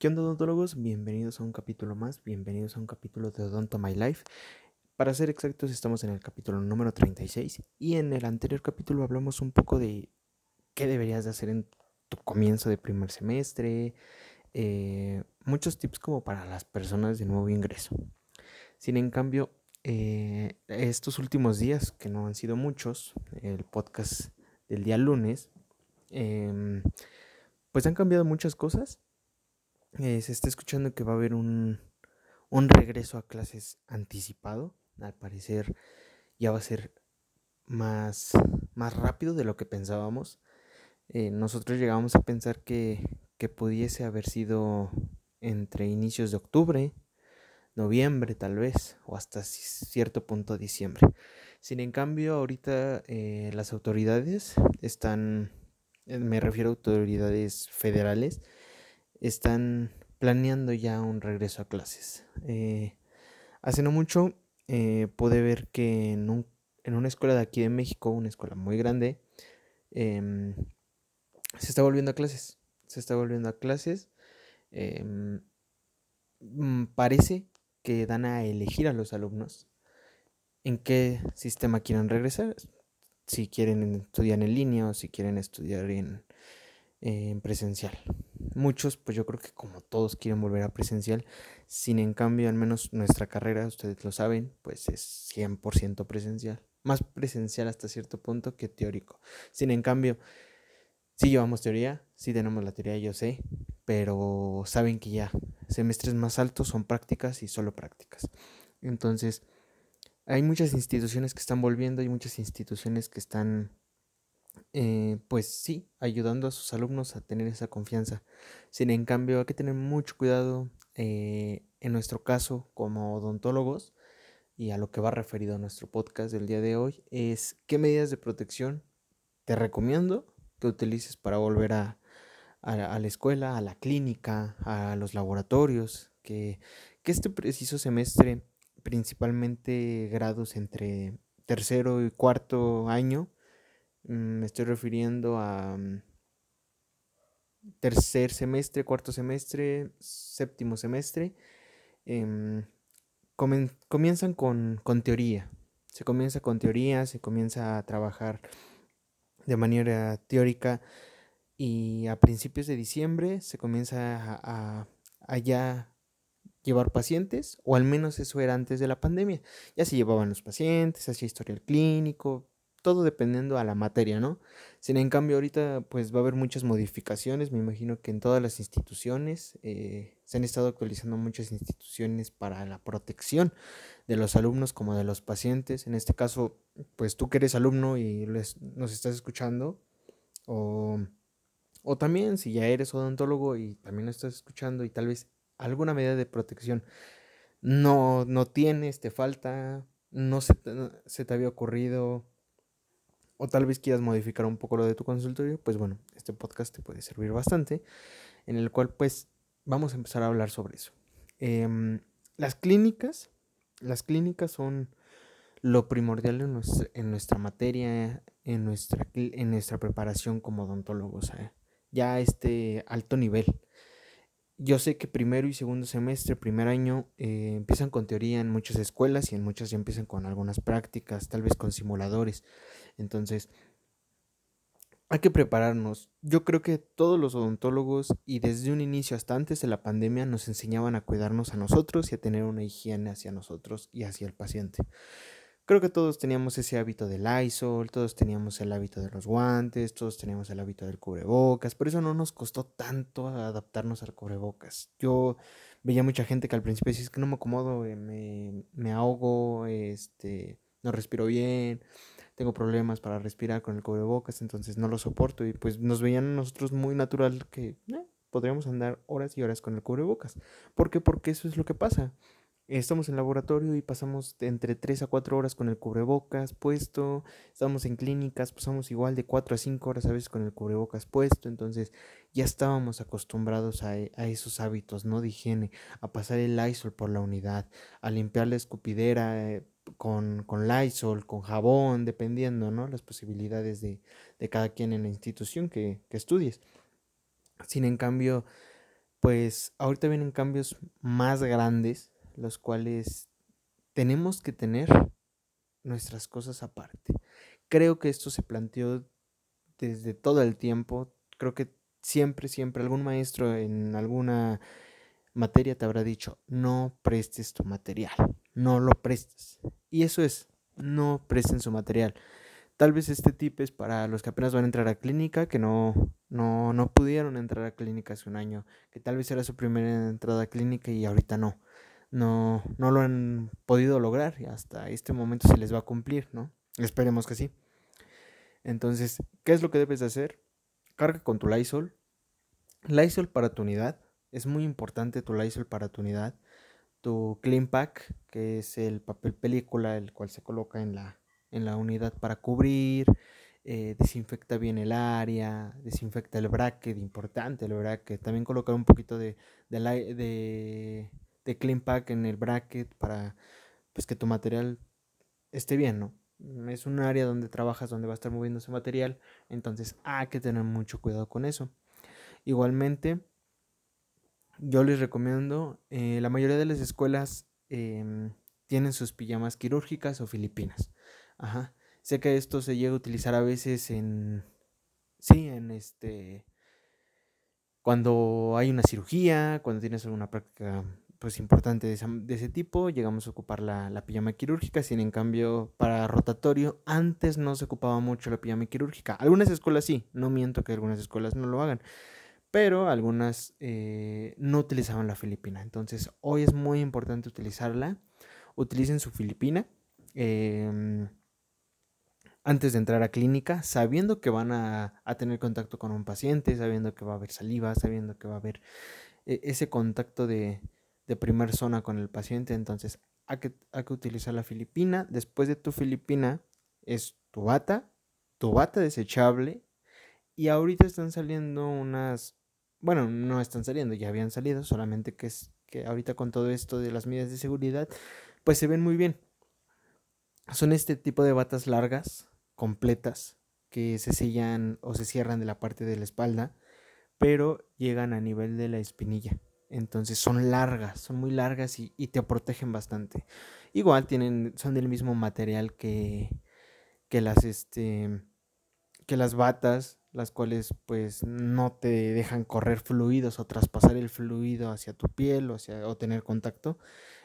¿Qué onda odontólogos? Bienvenidos a un capítulo más, bienvenidos a un capítulo de Odonto My Life. Para ser exactos, estamos en el capítulo número 36 y en el anterior capítulo hablamos un poco de qué deberías de hacer en tu comienzo de primer semestre, eh, muchos tips como para las personas de nuevo ingreso. Sin en cambio, eh, estos últimos días, que no han sido muchos, el podcast del día lunes, em, pues han cambiado muchas cosas. Eh, se está escuchando que va a haber un, un regreso a clases anticipado. Al parecer ya va a ser más, más rápido de lo que pensábamos. Eh, nosotros llegamos a pensar que, que pudiese haber sido entre inicios de octubre, noviembre tal vez, o hasta cierto punto diciembre. Sin en cambio, ahorita eh, las autoridades están, me refiero a autoridades federales, están planeando ya un regreso a clases. Eh, hace no mucho pude ver que en, en, una escuela de aquí de México, una escuela muy grande, em, se está volviendo a clases. Se está volviendo a clases. Em, mm, parece que dan a elegir a los alumnos en qué sistema quieren regresar, si quieren estudiar en línea o si quieren estudiar en, presencial. Muchos, pues yo creo que como todos quieren volver a presencial, sin en cambio, al menos nuestra carrera, ustedes lo saben, pues es 100% presencial. Más presencial hasta cierto punto que teórico. Sin en cambio, sí llevamos teoría, sí tenemos la teoría, yo sé, pero saben que ya semestres más altos son prácticas y solo prácticas. Entonces, hay muchas instituciones que están volviendo, hay muchas instituciones que están, eh, pues sí, ayudando a sus alumnos a tener esa confianza. Sin en cambio, hay que tener mucho cuidado eh, en nuestro caso como odontólogos y a lo que va referido a nuestro podcast del día de hoy es qué medidas de protección te recomiendo que utilices para volver a, a, la escuela, a la clínica, a los laboratorios, que, que este preciso semestre, principalmente grados entre tercero y cuarto año, me estoy refiriendo a mm, tercer semestre, cuarto semestre, séptimo semestre, em, comienzan con, con, teoría. Se comienza con teoría, se comienza a trabajar de manera teórica y a principios de diciembre se comienza a, a, ya llevar pacientes, o al menos eso era antes de la pandemia. Ya se llevaban los pacientes, hacía historial clínico, todo dependiendo a la materia, ¿no? Sin en cambio, ahorita pues va a haber muchas modificaciones, me imagino que en todas las instituciones eh, se han estado actualizando muchas instituciones para la protección de los alumnos como de los pacientes. En este caso, pues tú que eres alumno y nos estás escuchando, o o también si ya eres odontólogo y también lo estás escuchando y tal vez alguna medida de protección no, no tienes, te falta, no se te había ocurrido o tal vez quieras modificar un poco lo de tu consultorio, pues bueno, este podcast te puede servir bastante, en el cual pues vamos a empezar a hablar sobre eso. Em, las clínicas, las clínicas son lo primordial en nuestra, en nuestra materia, en nuestra, en nuestra preparación como odontólogos. ya a este alto nivel. Yo sé que primero y segundo semestre, primer año, eh, empiezan con teoría en muchas escuelas y en muchas ya empiezan con algunas prácticas, tal vez con simuladores. Entonces, hay que prepararnos. Yo creo que todos los odontólogos y desde un inicio hasta antes de la pandemia nos enseñaban a cuidarnos a nosotros y a tener una higiene hacia nosotros y hacia el paciente. Creo que todos teníamos ese hábito del Lysol, todos teníamos el hábito de los guantes, todos teníamos el hábito del cubrebocas, por eso no nos costó tanto adaptarnos al cubrebocas. Yo veía mucha gente que al principio decía, es que no me acomodo, eh, me, me, ahogo, este, no respiro bien, tengo problemas para respirar con el cubrebocas, entonces no lo soporto y pues nos veían a nosotros muy natural que eh, podríamos andar horas y horas con el cubrebocas. ¿Por qué? Porque eso es lo que pasa estamos en laboratorio y pasamos entre 3 a 4 horas con el cubrebocas puesto, estamos en clínicas, pasamos igual de 4 a 5 horas a veces con el cubrebocas puesto, entonces ya estábamos acostumbrados a, esos hábitos, ¿no? De higiene, a pasar el Lysol por la unidad, a limpiar la escupidera eh, con, con Lysol, con jabón, dependiendo, ¿no? Las posibilidades de, cada quien en la institución que, que estudies. Sin en cambio, pues ahorita vienen cambios más grandes, los cuales tenemos que tener nuestras cosas aparte. Creo que esto se planteó desde todo el tiempo. Creo que siempre, siempre algún maestro en alguna materia te habrá dicho, no prestes tu material, no lo prestes. Y eso es, no presten su material. Tal vez este tip es para los que apenas van a entrar a clínica, que no, no, no pudieron entrar a clínica hace un año, que tal vez era su primera entrada a clínica y ahorita no. No, no lo han podido lograr y hasta este momento se les va a cumplir, ¿no? Esperemos que sí. Entonces, ¿qué es lo que debes de hacer? Carga con tu Lysol. Lysol para tu unidad. Es muy importante tu Lysol para tu unidad. Tu Clean Pack, que es el papel película, el cual se coloca en la, en la unidad para cubrir. Eh, desinfecta bien el área, desinfecta el bracket, importante el bracket. También colocar un poquito de, de, de, de Clean Pack en el bracket para pues, que tu material esté bien, ¿no? Es un área donde trabajas, donde va a estar moviendo ese material, entonces hay que tener mucho cuidado con eso. Igualmente, yo les recomiendo, eh, la mayoría de las escuelas em, tienen sus pijamas quirúrgicas o filipinas. Ajá. Sé que esto se llega a utilizar a veces en, sí, en este, cuando hay una cirugía, cuando tienes alguna práctica pues importante de, ese tipo, llegamos a ocupar la, la, pijama quirúrgica, sin en cambio para rotatorio antes no se ocupaba mucho la pijama quirúrgica. Algunas escuelas sí, no miento que algunas escuelas no lo hagan, pero algunas eh, no utilizaban la filipina. Entonces hoy es muy importante utilizarla. Utilicen su filipina em, antes de entrar a clínica, sabiendo que van a, a tener contacto con un paciente, sabiendo que va a haber saliva, sabiendo que va a haber eh, ese contacto de de primera zona con el paciente, entonces hay que, hay que utilizar la filipina. Después de tu filipina es tu bata, tu bata desechable y ahorita están saliendo unas, bueno, no están saliendo, ya habían salido, solamente que es que ahorita con todo esto de las medidas de seguridad, pues se ven muy bien. Son este tipo de batas largas, completas, que se sellan o se cierran de la parte de la espalda, pero llegan a nivel de la espinilla. Entonces son largas, son muy largas y, te protegen bastante. Igual tienen, son del mismo material que, que las este que las batas, las cuales pues no te dejan correr fluidos o traspasar el fluido hacia tu piel o, hacia, o tener contacto.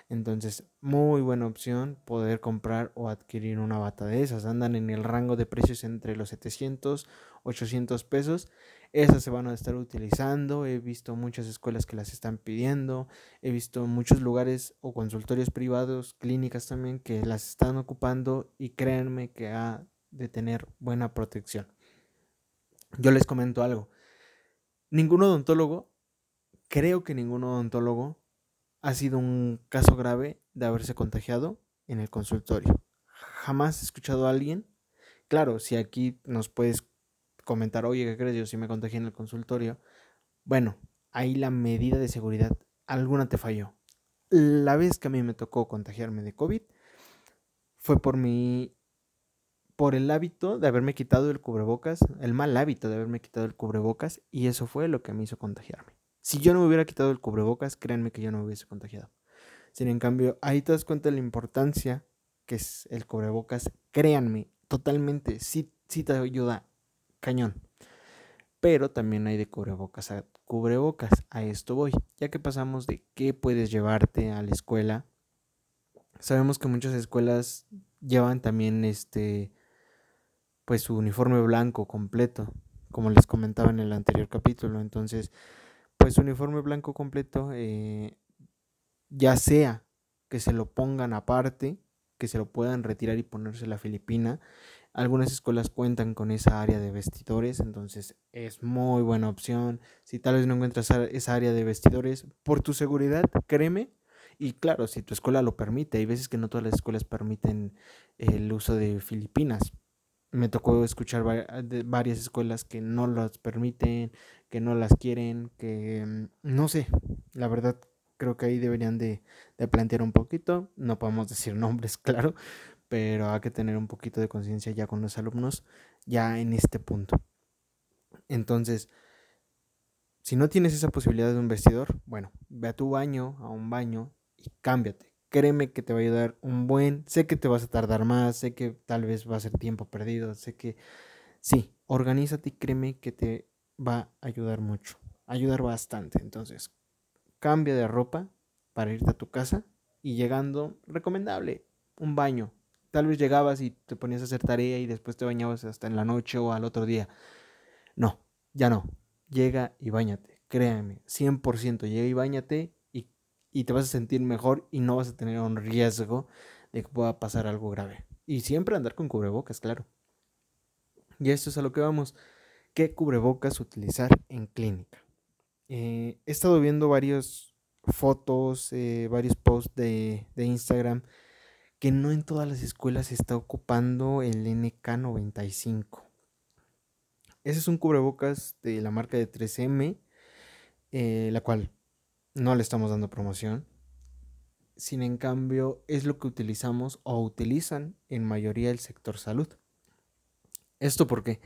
Entonces, muy buena opción poder comprar o adquirir una bata de esas. Andan en el rango de precios entre los 700, 800 pesos. Esas se van a estar utilizando. He visto muchas escuelas que las están pidiendo. He visto muchos lugares o consultorios privados, clínicas también, que las están ocupando y créanme que ha de tener buena protección. Yo les comento algo. Ningún odontólogo, creo que ningún odontólogo ha sido un caso grave de haberse contagiado en el consultorio. Jamás he escuchado a alguien. Claro, si aquí nos puedes comentar, oye, ¿qué crees? Yo sí me contagié en el consultorio. Bueno, ahí la medida de seguridad, alguna te falló. La vez que a mí me tocó contagiarme de COVID fue por mi por el hábito de haberme quitado el cubrebocas, el mal hábito de haberme quitado el cubrebocas, y eso fue lo que me hizo contagiarme. Si yo no me hubiera quitado el cubrebocas, créanme que yo no me hubiese contagiado. Sin en cambio, ahí te das cuenta de la importancia que es el cubrebocas. Créanme, totalmente, sí, sí te ayuda cañón. Pero también hay de cubrebocas a cubrebocas. A esto voy. Ya que pasamos de qué puedes llevarte a la escuela. Sabemos que muchas escuelas llevan también este pues su uniforme blanco completo, como les comentaba en el anterior capítulo. Entonces, pues uniforme blanco completo, eh, ya sea que se lo pongan aparte, que se lo puedan retirar y ponerse la filipina. Algunas escuelas cuentan con esa área de vestidores, entonces es muy buena opción. Si tal vez no encuentras esa área de vestidores, por tu seguridad, créeme. Y claro, si tu escuela lo permite, hay veces que no todas las escuelas permiten el uso de filipinas, me tocó escuchar varias escuelas que no las permiten, que no las quieren, que mm, no sé, la verdad creo que ahí deberían de, plantear un poquito, no podemos decir nombres, claro, pero hay que tener un poquito de conciencia ya con los alumnos, ya en este punto. Entonces, Si no tienes esa posibilidad de un vestidor, bueno, ve a tu baño, a un baño y cámbiate. Créeme que te va a ayudar un buen. Sé que te vas a tardar más, sé que tal vez va a ser tiempo perdido, sé que sí, organízate y créeme que te va a ayudar mucho, ayudar bastante. Entonces, cambia de ropa para irte a tu casa y llegando, recomendable, un baño. Tal vez llegabas y te ponías a hacer tarea y después te bañabas hasta en la noche o al otro día. No, ya no. Llega y bañate, créeme, 100%, llega y bañate y, y te vas a sentir mejor y no vas a tener un riesgo de que pueda pasar algo grave. Y siempre andar con cubrebocas, claro. Y esto es a lo que vamos. ¿Qué cubrebocas utilizar en clínica? Eh, he estado viendo varias fotos, eh, varios posts de, de, Instagram que no en todas las escuelas se está ocupando el NK95. Ese es un cubrebocas de la marca de 3M, eh, la cual no le estamos dando promoción. Sin en cambio, es lo que utilizamos o utilizan en mayoría el sector salud. ¿Esto porque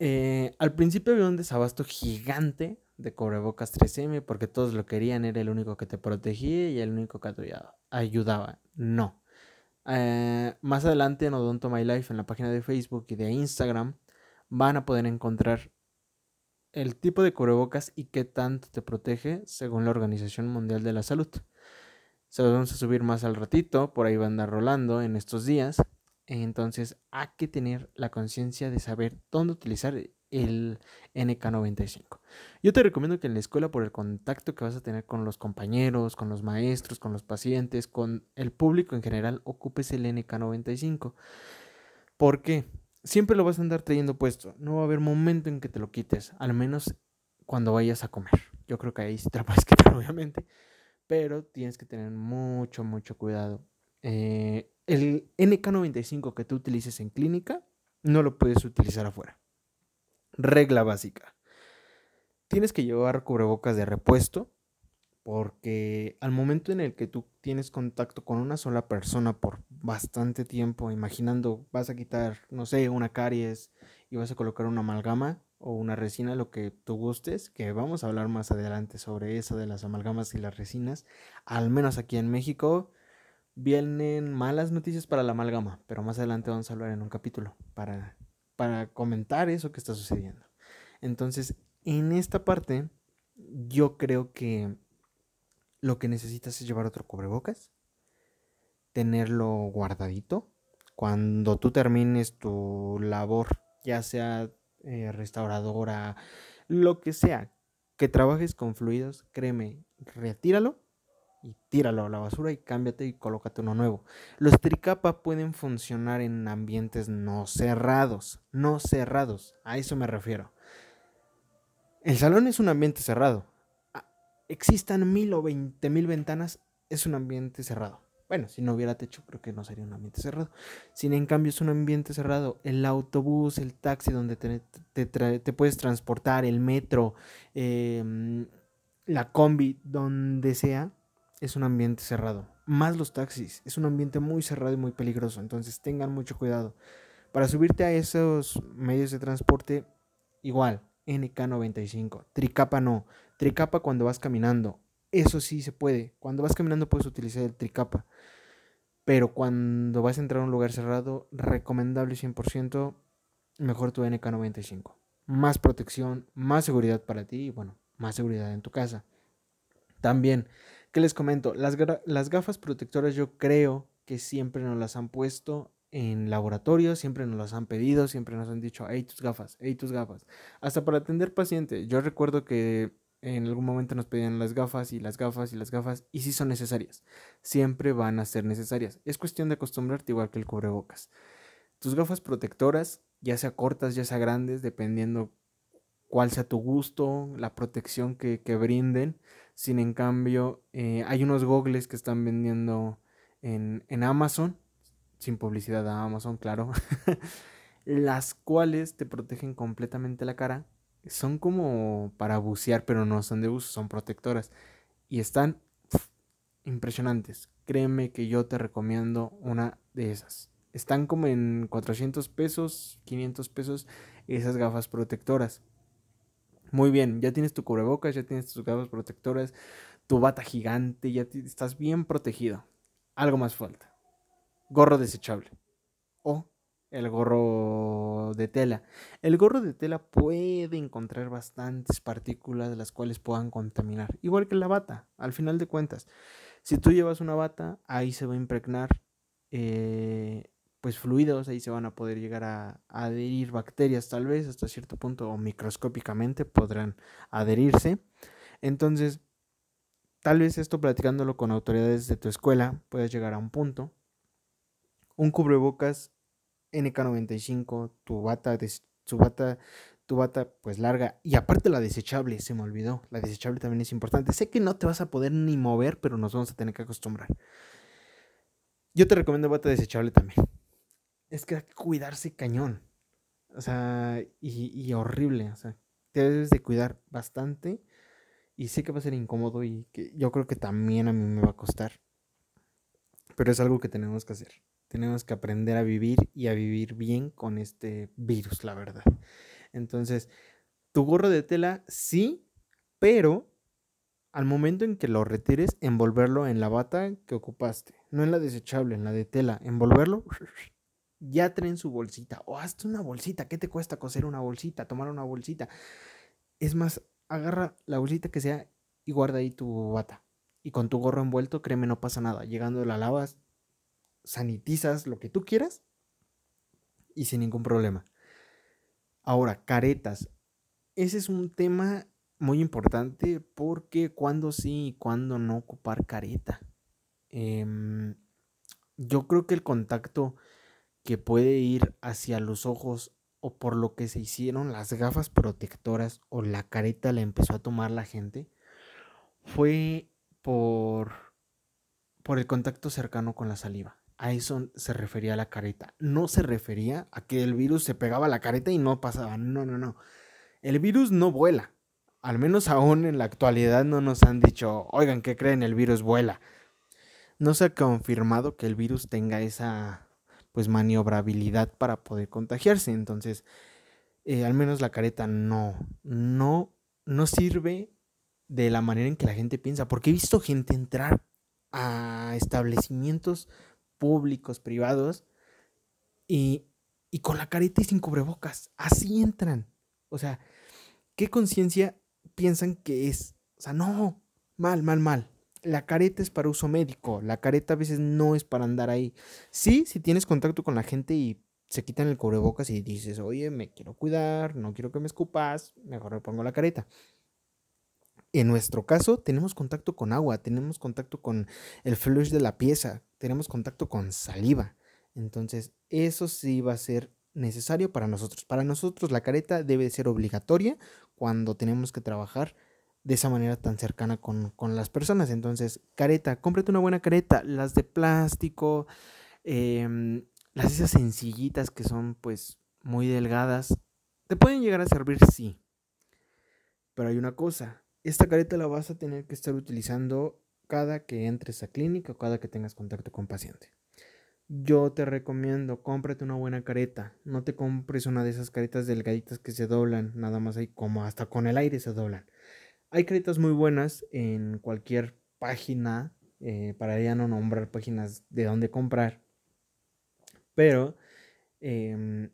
eh, al principio había un desabasto gigante de cubrebocas 3M porque todos lo querían, era el único que te protegía y el único que te ayudaba. No. Eh, más adelante en Odonto My Life, en la página de Facebook y de Instagram, van a poder encontrar el tipo de cubrebocas y qué tanto te protege según la Organización Mundial de la Salud. Se los vamos a subir más al ratito, por ahí van a andar rolando en estos días. Entonces hay que tener la conciencia de saber dónde utilizar el NK95. Yo te recomiendo que en la escuela, por el contacto que vas a tener con los compañeros, con los maestros, con los pacientes, con el público en general, ocupes el NK95. ¿Por qué? Siempre lo vas a andar trayendo puesto. No va a haber momento en que te lo quites, al menos cuando vayas a comer. Yo creo que ahí sí te lo puedes quitar, obviamente. Pero tienes que tener mucho, mucho cuidado. Eh, el NK95 que tú utilices en clínica no lo puedes utilizar afuera. Regla básica. Tienes que llevar cubrebocas de repuesto porque al momento en el que tú tienes contacto con una sola persona por bastante tiempo, imaginando vas a quitar, no sé, una caries y vas a colocar una amalgama o una resina, lo que tú gustes, que vamos a hablar más adelante sobre eso de las amalgamas y las resinas, al menos aquí en México vienen malas noticias para la amalgama, pero más adelante vamos a hablar en un capítulo para, para comentar eso que está sucediendo. Entonces, en esta parte, yo creo que lo que necesitas es llevar otro cubrebocas, tenerlo guardadito. Cuando tú termines tu labor, ya sea eh, restauradora, lo que sea, que trabajes con fluidos, créeme, retíralo y tíralo a la basura y cámbiate y colócate uno nuevo. Los tricapa pueden funcionar en ambientes no cerrados, no cerrados, a eso me refiero. El salón es un ambiente cerrado. Ah, existan mil o veinte mil ventanas, es un ambiente cerrado. Bueno, si no hubiera techo, creo que no sería un ambiente cerrado. Sin en cambio, es un ambiente cerrado. El autobús, el taxi donde te, te, puedes transportar, el metro, em, la combi, donde sea, es un ambiente cerrado. Más los taxis, es un ambiente muy cerrado y muy peligroso, entonces tengan mucho cuidado. Para subirte a esos medios de transporte, igual, NK95. Tricapa no. Tricapa cuando vas caminando. Eso sí se puede. Cuando vas caminando puedes utilizar el tricapa. Pero cuando vas a entrar a un lugar cerrado, recomendable 100%, mejor tu NK95. Más protección, más seguridad para ti y bueno, más seguridad en tu casa. También ¿Qué les comento? Las, las gafas protectoras yo creo que siempre nos las han puesto en laboratorio, siempre nos las han pedido, siempre nos han dicho, hey tus gafas, hey tus gafas. Hasta para atender pacientes. Yo recuerdo que en algún momento nos pedían las gafas y las gafas y las gafas y sí son necesarias. Siempre van a ser necesarias. Es cuestión de acostumbrarte igual que el cubrebocas. Tus gafas protectoras, ya sea cortas, ya sea grandes, dependiendo cuál sea tu gusto, la protección que, que brinden, sin en cambio, eh, hay unos gogles que están vendiendo en, Amazon, sin publicidad a Amazon, claro, las cuales te protegen completamente la cara. Son como para bucear, pero no son de uso, son protectoras. Y están impresionantes. Créeme que yo te recomiendo una de esas. Están como en 400 pesos, 500 pesos esas gafas protectoras. Muy bien, ya tienes tu cubrebocas, ya tienes tus gafas protectoras, tu bata gigante, ya estás bien protegido. Algo más falta. Gorro desechable. O el gorro de tela. El gorro de tela puede encontrar bastantes partículas de las cuales puedan contaminar. Igual que la bata, al final de cuentas. Si tú llevas una bata, ahí se va a impregnar eh, pues fluidos, ahí se van a poder llegar a, adherir bacterias tal vez hasta cierto punto o microscópicamente podrán adherirse. Entonces, tal vez esto platicándolo con autoridades de tu escuela puedes llegar a un punto. Un cubrebocas NK95, tu bata, de, tu bata, tu bata pues larga y aparte la desechable, se me olvidó, la desechable también es importante. Sé que no te vas a poder ni mover, pero nos vamos a tener que acostumbrar. Yo te recomiendo bata desechable también es que hay que cuidarse cañón. O sea, y, horrible. O sea, te debes de cuidar bastante. Y sé que va a ser incómodo y que yo creo que también a mí me va a costar. Pero es algo que tenemos que hacer. Tenemos que aprender a vivir y a vivir bien con este virus, la verdad. Entonces, tu gorro de tela sí, pero al momento en que lo retires, envolverlo en la bata que ocupaste. No en la desechable, en la de tela. Envolverlo ya traen su bolsita. O hazte una bolsita. ¿Qué te cuesta coser una bolsita? Tomar una bolsita. Es más, agarra la bolsita que sea y guarda ahí tu bata. Y con tu gorro envuelto, créeme, no pasa nada. Llegando la lavas, sanitizas lo que tú quieras y sin ningún problema. Ahora, caretas. Ese es un tema muy importante porque cuando sí y cuando no ocupar careta. Em, yo creo que el contacto que puede ir hacia los ojos o por lo que se hicieron las gafas protectoras o la careta la empezó a tomar la gente fue por por el contacto cercano con la saliva. A eso se refería la careta. No se refería a que el virus se pegaba a la careta y no pasaba. No, no, no. El virus no vuela. Al menos aún en la actualidad no nos han dicho, oigan, ¿qué creen? El virus vuela. No se ha confirmado que el virus tenga esa pues maniobrabilidad para poder contagiarse. Entonces, eh, al menos la careta no, no, no sirve de la manera en que la gente piensa. Porque he visto gente entrar a establecimientos públicos, privados, y, y con la careta y sin cubrebocas. Así entran. O sea, ¿qué conciencia piensan que es? O sea, no, mal, mal, mal la careta es para uso médico, la careta a veces no es para andar ahí. Sí, si tienes contacto con la gente y se quitan el cubrebocas y dices, oye, me quiero cuidar, no quiero que me escupas, mejor me pongo la careta. En nuestro caso, tenemos contacto con agua, tenemos contacto con el flush de la pieza, tenemos contacto con saliva. Entonces, eso sí va a ser necesario para nosotros. Para nosotros, la careta debe ser obligatoria cuando tenemos que trabajar de esa manera tan cercana con, las personas. Entonces, careta, cómprate una buena careta, las de plástico, em, las esas sencillitas que son pues muy delgadas, te pueden llegar a servir, sí. Pero hay una cosa, esta careta la vas a tener que estar utilizando cada que entres a clínica o cada que tengas contacto con paciente. Yo te recomiendo, cómprate una buena careta. No te compres una de esas caretas delgaditas que se doblan, nada más ahí como hasta con el aire se doblan. Hay caretas muy buenas en cualquier página, eh, para ya no nombrar páginas de dónde comprar. Pero, em,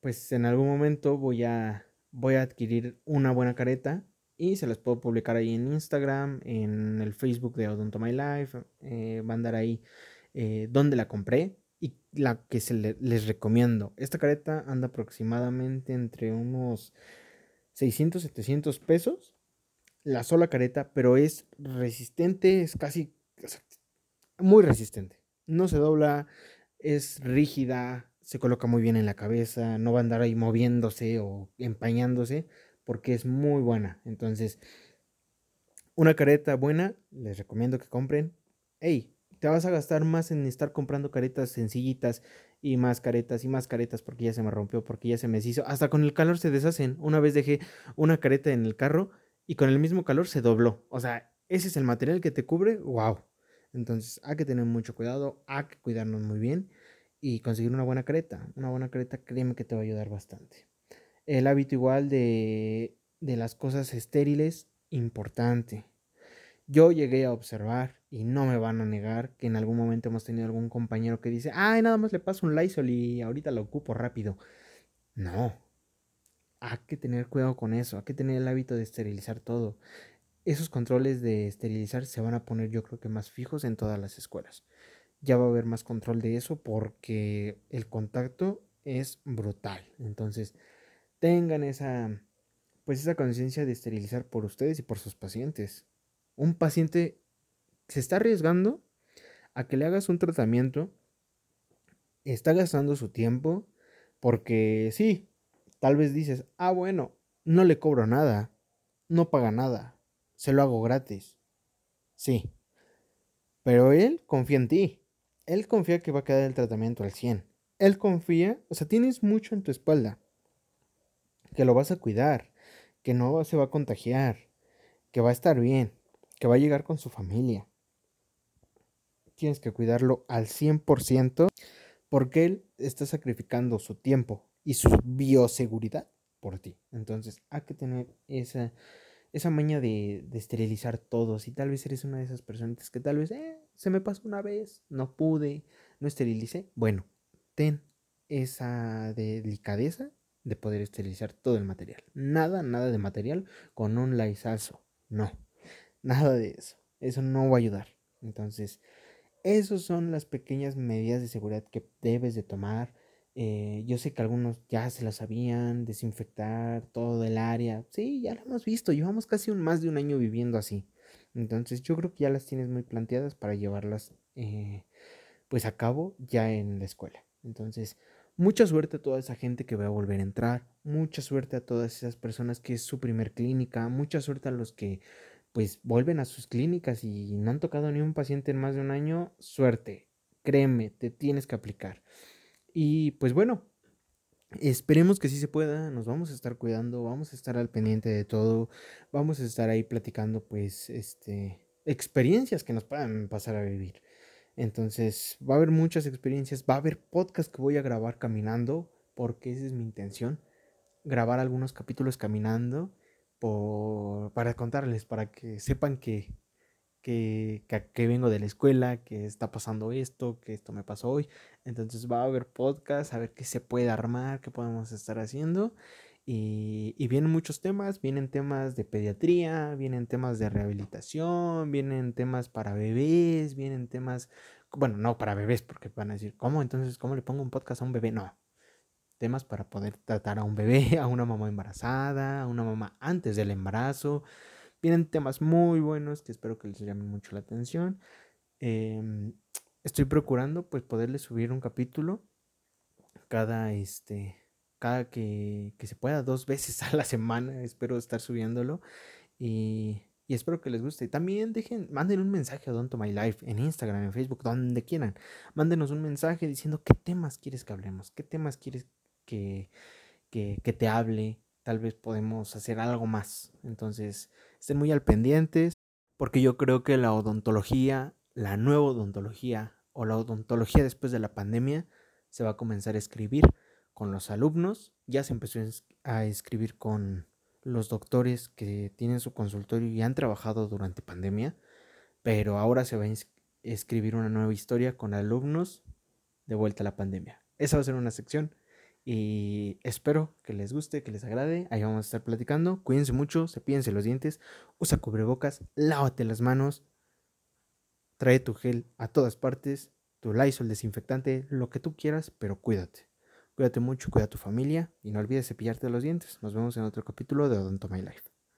pues en algún momento voy a, voy a adquirir una buena careta y se las puedo publicar ahí en Instagram, en el Facebook de Odonto My Life. Eh, va a andar ahí eh, donde la compré y la que se les recomiendo. Esta careta anda aproximadamente entre unos 600, 700 pesos la sola careta, pero es resistente, es casi muy resistente. No se dobla, es rígida, se coloca muy bien en la cabeza, no va a andar ahí moviéndose o empañándose porque es muy buena. Entonces, una careta buena, les recomiendo que compren. Hey, te vas a gastar más en estar comprando caretas sencillitas y más caretas y más caretas porque ya se me rompió, porque ya se me deshizo. Hasta con el calor se deshacen. Una vez dejé una careta en el carro y con el mismo calor se dobló. O sea, ese es el material que te cubre, wow. Entonces hay que tener mucho cuidado, hay que cuidarnos muy bien y conseguir una buena careta. Una buena careta, créeme que te va a ayudar bastante. El hábito igual de, de las cosas estériles importante. Yo llegué a observar, y no me van a negar, que en algún momento hemos tenido algún compañero que dice, ay, nada más le paso un Lysol y ahorita lo ocupo rápido. No. Hay que tener cuidado con eso, hay que tener el hábito de esterilizar todo. Esos controles de esterilizar se van a poner yo creo que más fijos en todas las escuelas. Ya va a haber más control de eso porque el contacto es brutal. Entonces, tengan esa pues esa conciencia de esterilizar por ustedes y por sus pacientes un paciente se está arriesgando a que le hagas un tratamiento, está gastando su tiempo, porque sí, tal vez dices, ah, bueno, no le cobro nada, no paga nada, se lo hago gratis. Sí, pero él confía en ti, él confía que va a quedar el tratamiento al 100, él confía, o sea, tienes mucho en tu espalda, que lo vas a cuidar, que no se va a contagiar, que va a estar bien que va a llegar con su familia. Tienes que cuidarlo al 100% porque él está sacrificando su tiempo y su bioseguridad por ti. Entonces hay que tener esa, esa maña de, esterilizar todo. Si tal vez eres una de esas personas que tal vez eh, se me pasó una vez, no pude, no esterilicé. Bueno, ten esa delicadeza de poder esterilizar todo el material. Nada, nada de material con un laizazo. No. Nada de eso. Eso no va a ayudar. Entonces, esas son las pequeñas medidas de seguridad que debes de tomar. Eh, yo sé que algunos ya se las sabían, desinfectar todo el área. Sí, ya lo hemos visto. Llevamos casi un, más de un año viviendo así. Entonces, yo creo que ya las tienes muy planteadas para llevarlas eh, pues a cabo ya en la escuela. Entonces, mucha suerte a toda esa gente que va a volver a entrar. Mucha suerte a todas esas personas que es su primer clínica. Mucha suerte a los que pues vuelven a sus clínicas y no han tocado ni un paciente en más de un año, suerte, créeme, te tienes que aplicar. Y pues bueno, esperemos que sí se pueda, nos vamos a estar cuidando, vamos a estar al pendiente de todo, vamos a estar ahí platicando pues este experiencias que nos puedan pasar a vivir. Entonces, va a haber muchas experiencias, va a haber podcast que voy a grabar caminando, porque esa es mi intención, grabar algunos capítulos caminando para contarles, para que sepan que, que, que, vengo de la escuela, que está pasando esto, que esto me pasó hoy. Entonces va a haber podcast, a ver qué se puede armar, qué podemos estar haciendo. Y, y, vienen muchos temas, vienen temas de pediatría, vienen temas de rehabilitación, vienen temas para bebés, vienen temas, bueno, no para bebés, porque van a decir, ¿cómo? Entonces, ¿cómo le pongo un podcast a un bebé? No, temas para poder tratar a un bebé, a una mamá embarazada, a una mamá antes del embarazo. Vienen temas muy buenos que espero que les llamen mucho la atención. Em, estoy procurando pues poderles subir un capítulo cada este cada que, que, se pueda dos veces a la semana espero estar subiéndolo y, y espero que les guste. También dejen manden un mensaje a Don't My Life en Instagram en Facebook donde quieran. Mándenos un mensaje diciendo qué temas quieres que hablemos qué temas quieres que, que, te hable, tal vez podemos hacer algo más. Entonces, estén muy al pendientes, porque yo creo que la odontología, la nueva odontología o la odontología después de la pandemia, se va a comenzar a escribir con los alumnos. Ya se empezó a escribir con los doctores que tienen su consultorio y han trabajado durante pandemia, pero ahora se va a escribir una nueva historia con alumnos de vuelta a la pandemia. Esa va a ser una sección y espero que les guste, que les agrade. Ahí vamos a estar platicando. Cuídense mucho, cepídense los dientes, usa cubrebocas, lávate las manos, trae tu gel a todas partes, tu Lysol desinfectante, lo que tú quieras, pero cuídate. Cuídate mucho, cuida a tu familia y no olvides cepillarte los dientes. Nos vemos en otro capítulo de Odonto My Life.